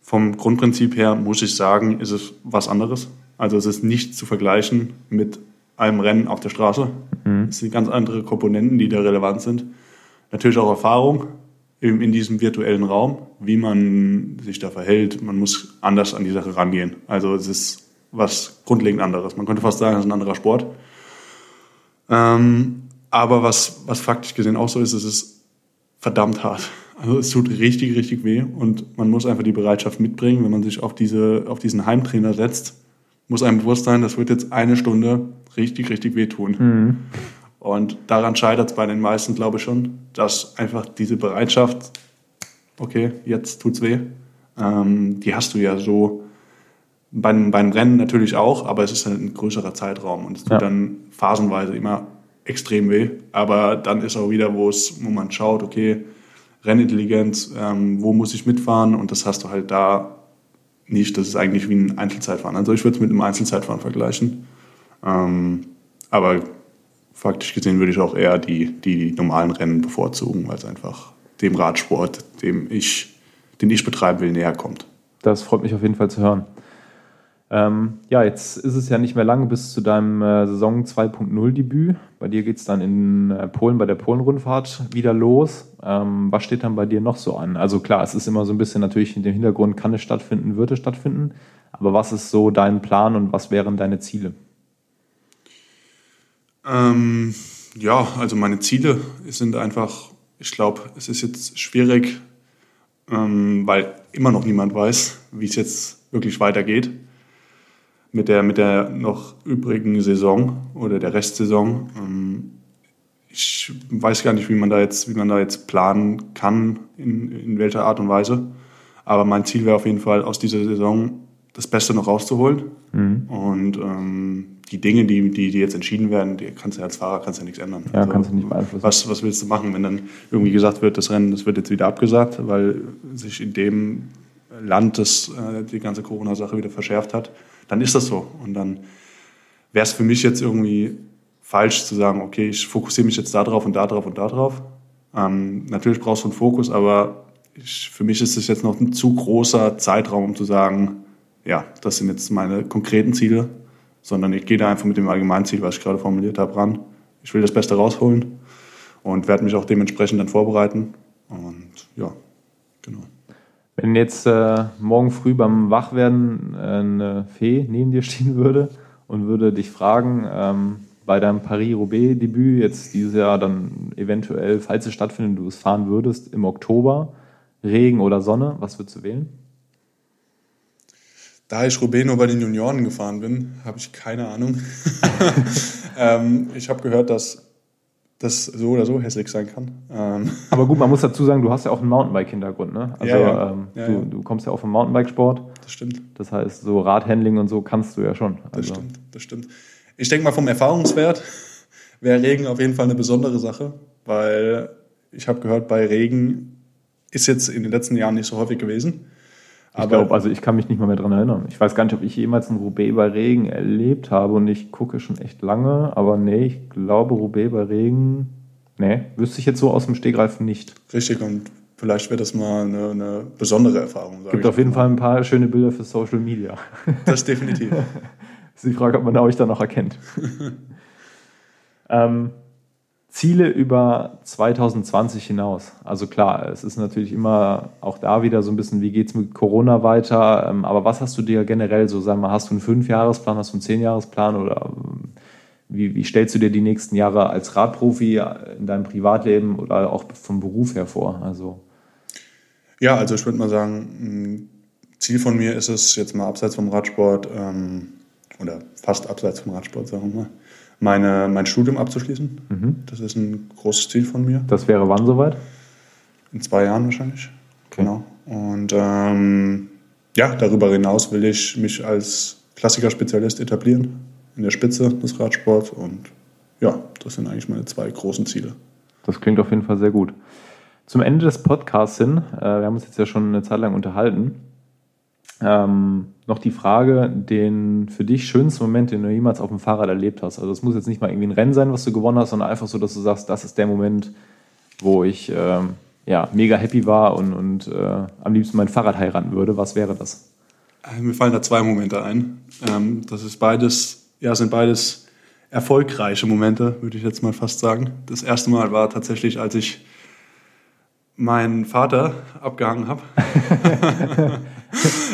vom Grundprinzip her, muss ich sagen, ist es was anderes. Also es ist nicht zu vergleichen mit einem Rennen auf der Straße. Mhm. Es sind ganz andere Komponenten, die da relevant sind. Natürlich auch Erfahrung in, in diesem virtuellen Raum, wie man sich da verhält. Man muss anders an die Sache rangehen. Also es ist was grundlegend anderes. Man könnte fast sagen, es ist ein anderer Sport. Ähm, aber was, was faktisch gesehen auch so ist, es ist verdammt hart. Also es tut richtig, richtig weh und man muss einfach die Bereitschaft mitbringen, wenn man sich auf, diese, auf diesen Heimtrainer setzt, muss einem bewusst sein, das wird jetzt eine Stunde richtig, richtig wehtun. Mhm. Und daran scheitert es bei den meisten, glaube ich schon, dass einfach diese Bereitschaft, okay, jetzt tut's weh, ähm, die hast du ja so beim, beim Rennen natürlich auch, aber es ist halt ein größerer Zeitraum und es tut ja. dann phasenweise immer extrem weh. Aber dann ist auch wieder, wo es, wo man schaut, okay, Rennintelligenz, ähm, wo muss ich mitfahren? Und das hast du halt da nicht. Das ist eigentlich wie ein Einzelzeitfahren. Also ich würde es mit einem Einzelzeitfahren vergleichen. Ähm, aber faktisch gesehen würde ich auch eher die, die normalen Rennen bevorzugen, weil es einfach dem Radsport, dem ich, den ich betreiben will, näher kommt. Das freut mich auf jeden Fall zu hören. Ähm, ja, jetzt ist es ja nicht mehr lange bis zu deinem äh, Saison 2.0 Debüt. Bei dir geht es dann in äh, Polen bei der Polen-Rundfahrt wieder los. Ähm, was steht dann bei dir noch so an? Also klar, es ist immer so ein bisschen natürlich in dem Hintergrund, kann es stattfinden, wird es stattfinden. Aber was ist so dein Plan und was wären deine Ziele? Ähm, ja, also meine Ziele sind einfach, ich glaube, es ist jetzt schwierig, ähm, weil immer noch niemand weiß, wie es jetzt wirklich weitergeht mit der, mit der noch übrigen Saison oder der Restsaison. Ähm, ich weiß gar nicht, wie man da jetzt, wie man da jetzt planen kann, in, in welcher Art und Weise. Aber mein Ziel wäre auf jeden Fall, aus dieser Saison das Beste noch rauszuholen. Mhm. Und ähm, die Dinge, die, die, die jetzt entschieden werden, die kannst du ja als Fahrer kannst ja nichts ändern. Ja, also, kannst du nicht beeinflussen. Was, was willst du machen, wenn dann irgendwie gesagt wird, das Rennen, das wird jetzt wieder abgesagt, weil sich in dem Land das, äh, die ganze Corona-Sache wieder verschärft hat? Dann ist das so. Und dann wäre es für mich jetzt irgendwie falsch zu sagen, okay, ich fokussiere mich jetzt da drauf und da drauf und da drauf. Ähm, natürlich brauchst du einen Fokus, aber ich, für mich ist es jetzt noch ein zu großer Zeitraum, um zu sagen, ja, das sind jetzt meine konkreten Ziele, sondern ich gehe da einfach mit dem Allgemeinziel, was ich gerade formuliert habe, ran. Ich will das Beste rausholen und werde mich auch dementsprechend dann vorbereiten. Und ja, genau. Wenn jetzt äh, morgen früh beim Wachwerden äh, eine Fee neben dir stehen würde und würde dich fragen, ähm, bei deinem Paris-Roubaix-Debüt jetzt dieses Jahr dann eventuell, falls es stattfindet, du es fahren würdest, im Oktober, Regen oder Sonne, was würdest du wählen? Da ich Roubaix nur bei den Junioren gefahren bin, habe ich keine Ahnung. ähm, ich habe gehört, dass das so oder so hässlich sein kann. Ähm. Aber gut, man muss dazu sagen, du hast ja auch einen Mountainbike-Hintergrund, ne? Also ja, ja. Ähm, ja, du, du, kommst ja auch vom Mountainbike-Sport. Das stimmt. Das heißt, so Radhandling und so kannst du ja schon. Also. Das stimmt, das stimmt. Ich denke mal vom Erfahrungswert wäre Regen auf jeden Fall eine besondere Sache, weil ich habe gehört, bei Regen ist jetzt in den letzten Jahren nicht so häufig gewesen. Ich glaube, also ich kann mich nicht mal mehr daran erinnern. Ich weiß gar nicht, ob ich jemals ein Roubaix bei Regen erlebt habe und ich gucke schon echt lange, aber nee, ich glaube Roubaix bei Regen, nee, wüsste ich jetzt so aus dem Stegreif nicht. Richtig und vielleicht wird das mal eine, eine besondere Erfahrung. Gibt auf jeden Fall ein paar schöne Bilder für Social Media. Das definitiv. das ist die Frage, ob man euch da noch erkennt. ähm, Ziele über 2020 hinaus. Also klar, es ist natürlich immer auch da wieder so ein bisschen, wie geht es mit Corona weiter? Ähm, aber was hast du dir generell so, sagen wir, hast du einen Fünfjahresplan, hast du einen Zehnjahresplan oder ähm, wie, wie stellst du dir die nächsten Jahre als Radprofi in deinem Privatleben oder auch vom Beruf her vor? Also ja, also ich würde mal sagen, Ziel von mir ist es jetzt mal abseits vom Radsport ähm, oder fast abseits vom Radsport, sagen wir mal meine, mein Studium abzuschließen. Mhm. Das ist ein großes Ziel von mir. Das wäre wann soweit? In zwei Jahren wahrscheinlich. Okay. Genau. Und ähm, ja, darüber hinaus will ich mich als Klassikerspezialist etablieren in der Spitze des Radsports. Und ja, das sind eigentlich meine zwei großen Ziele. Das klingt auf jeden Fall sehr gut. Zum Ende des Podcasts hin, äh, wir haben uns jetzt ja schon eine Zeit lang unterhalten, ähm, noch die Frage, den für dich schönsten Moment, den du jemals auf dem Fahrrad erlebt hast. Also es muss jetzt nicht mal irgendwie ein Rennen sein, was du gewonnen hast, sondern einfach so, dass du sagst, das ist der Moment, wo ich ähm, ja, mega happy war und, und äh, am liebsten mein Fahrrad heiraten würde. Was wäre das? Äh, mir fallen da zwei Momente ein. Ähm, das ist beides, ja, sind beides erfolgreiche Momente, würde ich jetzt mal fast sagen. Das erste Mal war tatsächlich, als ich meinen Vater abgehangen habe.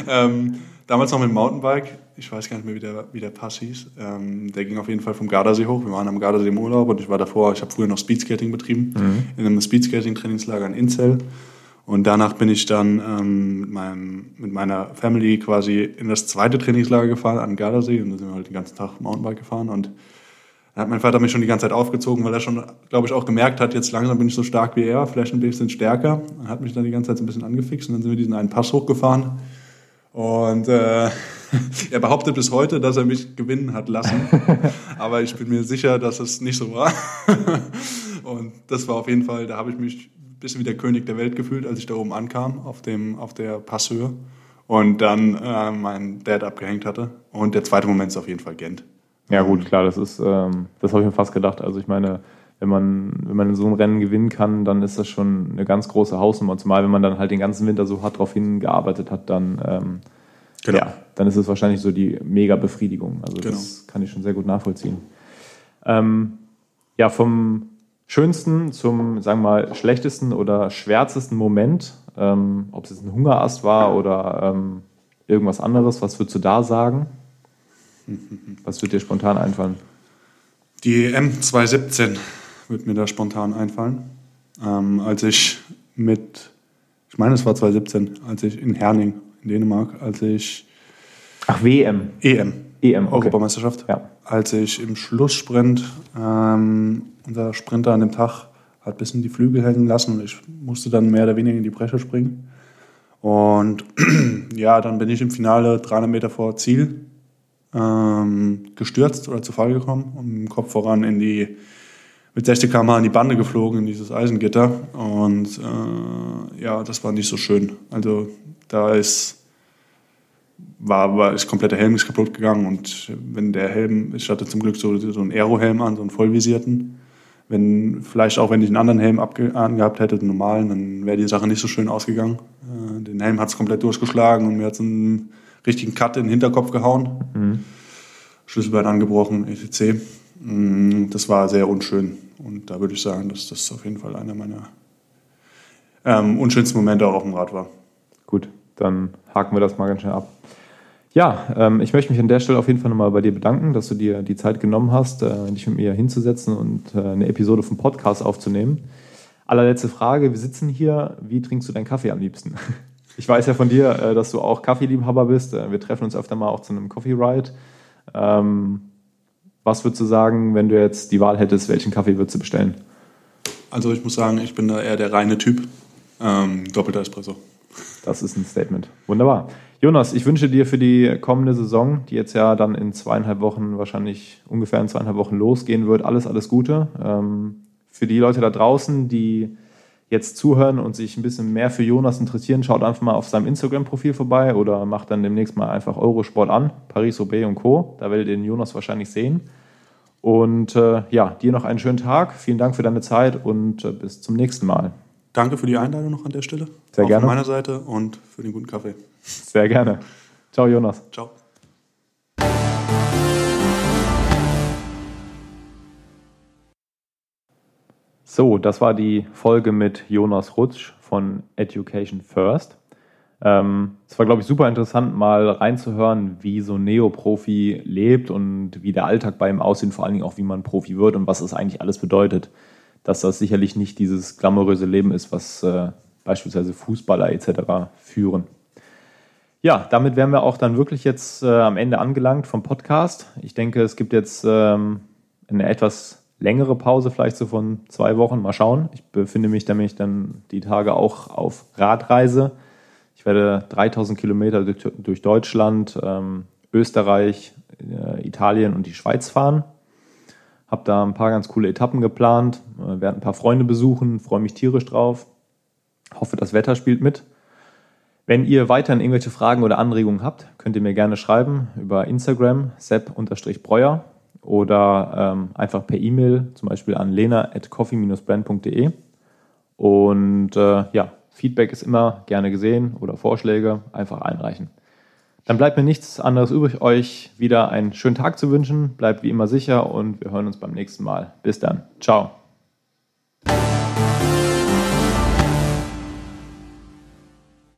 ähm, damals noch mit dem Mountainbike. Ich weiß gar nicht mehr, wie der, wie der Pass hieß. Ähm, der ging auf jeden Fall vom Gardasee hoch. Wir waren am Gardasee im Urlaub und ich war davor, ich habe früher noch Speedskating betrieben, mhm. in einem Speedskating-Trainingslager in Inzell. Und danach bin ich dann ähm, mit, meinem, mit meiner Family quasi in das zweite Trainingslager gefahren an Gardasee und da sind wir halt den ganzen Tag Mountainbike gefahren und da hat mein Vater mich schon die ganze Zeit aufgezogen, weil er schon, glaube ich, auch gemerkt hat, jetzt langsam bin ich so stark wie er, vielleicht ein bisschen stärker. Er hat mich dann die ganze Zeit so ein bisschen angefixt und dann sind wir diesen einen Pass hochgefahren. Und äh, er behauptet bis heute, dass er mich gewinnen hat lassen. Aber ich bin mir sicher, dass es nicht so war. und das war auf jeden Fall, da habe ich mich ein bisschen wie der König der Welt gefühlt, als ich da oben ankam, auf, dem, auf der Passhöhe. Und dann äh, meinen Dad abgehängt hatte. Und der zweite Moment ist auf jeden Fall Gent. Ja, gut, klar, das ist, ähm, das habe ich mir fast gedacht. Also ich meine, wenn man, wenn man in so einem Rennen gewinnen kann, dann ist das schon eine ganz große Hausnummer. Zumal wenn man dann halt den ganzen Winter so hart darauf hingearbeitet hat, dann, ähm, genau. ja, dann ist es wahrscheinlich so die mega Befriedigung. Also genau. das kann ich schon sehr gut nachvollziehen. Ähm, ja, vom schönsten zum, sagen wir mal, schlechtesten oder schwärzesten Moment, ähm, ob es jetzt ein Hungerast war oder ähm, irgendwas anderes, was würdest du da sagen? Was wird dir spontan einfallen? Die M217 wird mir da spontan einfallen. Ähm, als ich mit, ich meine, es war 2017, als ich in Herning, in Dänemark, als ich. Ach, WM. EM. EM, okay. Europameisterschaft. Ja. Als ich im Schlusssprint, ähm, unser Sprinter an dem Tag hat ein bisschen die Flügel hängen lassen und ich musste dann mehr oder weniger in die Bresche springen. Und ja, dann bin ich im Finale 300 Meter vor Ziel ähm, gestürzt oder zu Fall gekommen und mit dem Kopf voran in die, mit 60 km in die Bande geflogen, in dieses Eisengitter. Und äh, ja, das war nicht so schön. Also da ist, war, war ist komplett der Helm ist kaputt gegangen und wenn der Helm, ich hatte zum Glück so, so einen Aerohelm an, so einen vollvisierten. Wenn, vielleicht auch wenn ich einen anderen Helm angehabt hätte, den normalen, dann wäre die Sache nicht so schön ausgegangen. Äh, den Helm hat es komplett durchgeschlagen und mir hat es einen richtigen Cut in den Hinterkopf gehauen. Mhm. Schlüsselbein angebrochen, etc. Mm, das war sehr unschön. Und da würde ich sagen, dass das auf jeden Fall einer meiner ähm, unschönsten Momente auch auf dem Rad war. Gut, dann haken wir das mal ganz schnell ab. Ja, ähm, ich möchte mich an der Stelle auf jeden Fall nochmal bei dir bedanken, dass du dir die Zeit genommen hast, äh, dich mit mir hinzusetzen und äh, eine Episode vom Podcast aufzunehmen. Allerletzte Frage, wir sitzen hier, wie trinkst du deinen Kaffee am liebsten? Ich weiß ja von dir, äh, dass du auch Kaffeeliebhaber bist. Äh, wir treffen uns öfter mal auch zu einem Coffee Ride. Ähm, was würdest du sagen, wenn du jetzt die Wahl hättest, welchen Kaffee würdest du bestellen? Also ich muss sagen, ich bin da eher der reine Typ. Ähm, doppelter Espresso. Das ist ein Statement. Wunderbar. Jonas, ich wünsche dir für die kommende Saison, die jetzt ja dann in zweieinhalb Wochen, wahrscheinlich ungefähr in zweieinhalb Wochen losgehen wird, alles, alles Gute. Ähm, für die Leute da draußen, die jetzt zuhören und sich ein bisschen mehr für Jonas interessieren, schaut einfach mal auf seinem Instagram-Profil vorbei oder macht dann demnächst mal einfach Eurosport an, Paris-Roubaix und Co. Da werdet ihr den Jonas wahrscheinlich sehen. Und äh, ja, dir noch einen schönen Tag. Vielen Dank für deine Zeit und äh, bis zum nächsten Mal. Danke für die Einladung noch an der Stelle. Sehr Auch gerne. Von meiner Seite und für den guten Kaffee. Sehr gerne. Ciao, Jonas. Ciao. So, das war die Folge mit Jonas Rutsch von Education First. Ähm, es war, glaube ich, super interessant, mal reinzuhören, wie so ein Neo-Profi lebt und wie der Alltag bei ihm aussieht, vor allen Dingen auch, wie man Profi wird und was das eigentlich alles bedeutet. Dass das sicherlich nicht dieses glamouröse Leben ist, was äh, beispielsweise Fußballer etc. führen. Ja, damit wären wir auch dann wirklich jetzt äh, am Ende angelangt vom Podcast. Ich denke, es gibt jetzt ähm, eine etwas längere Pause, vielleicht so von zwei Wochen. Mal schauen. Ich befinde mich nämlich dann die Tage auch auf Radreise. Ich werde 3000 Kilometer durch, Deutschland, ähm, Österreich, äh, Italien und die Schweiz fahren. Habe da ein paar ganz coole Etappen geplant, äh, werde ein paar Freunde besuchen, freue mich tierisch drauf. Hoffe, das Wetter spielt mit. Wenn ihr weiterhin irgendwelche Fragen oder Anregungen habt, könnt ihr mir gerne schreiben über Instagram, sepp-breuer oder ähm, einfach per E-Mail, zum Beispiel an lena.coffee-brand.de. Und äh, ja, Feedback ist immer gerne gesehen oder Vorschläge einfach einreichen. Dann bleibt mir nichts anderes übrig, euch wieder einen schönen Tag zu wünschen. Bleibt wie immer sicher und wir hören uns beim nächsten Mal. Bis dann. Ciao.